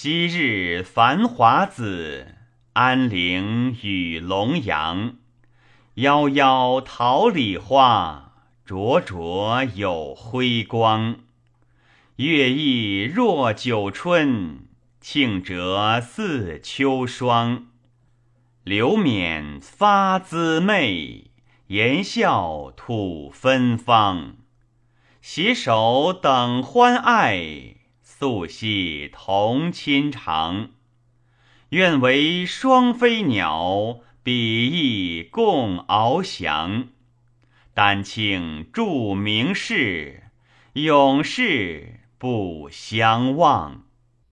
昔日繁华子，安陵与龙阳。夭夭桃李花，灼灼有辉光。月意若九春，庆折似秋霜。流冕发姿媚，言笑吐芬芳。携手等欢爱，素系同亲长。愿为双飞鸟，比翼共翱翔。丹青著名士，永世不相忘。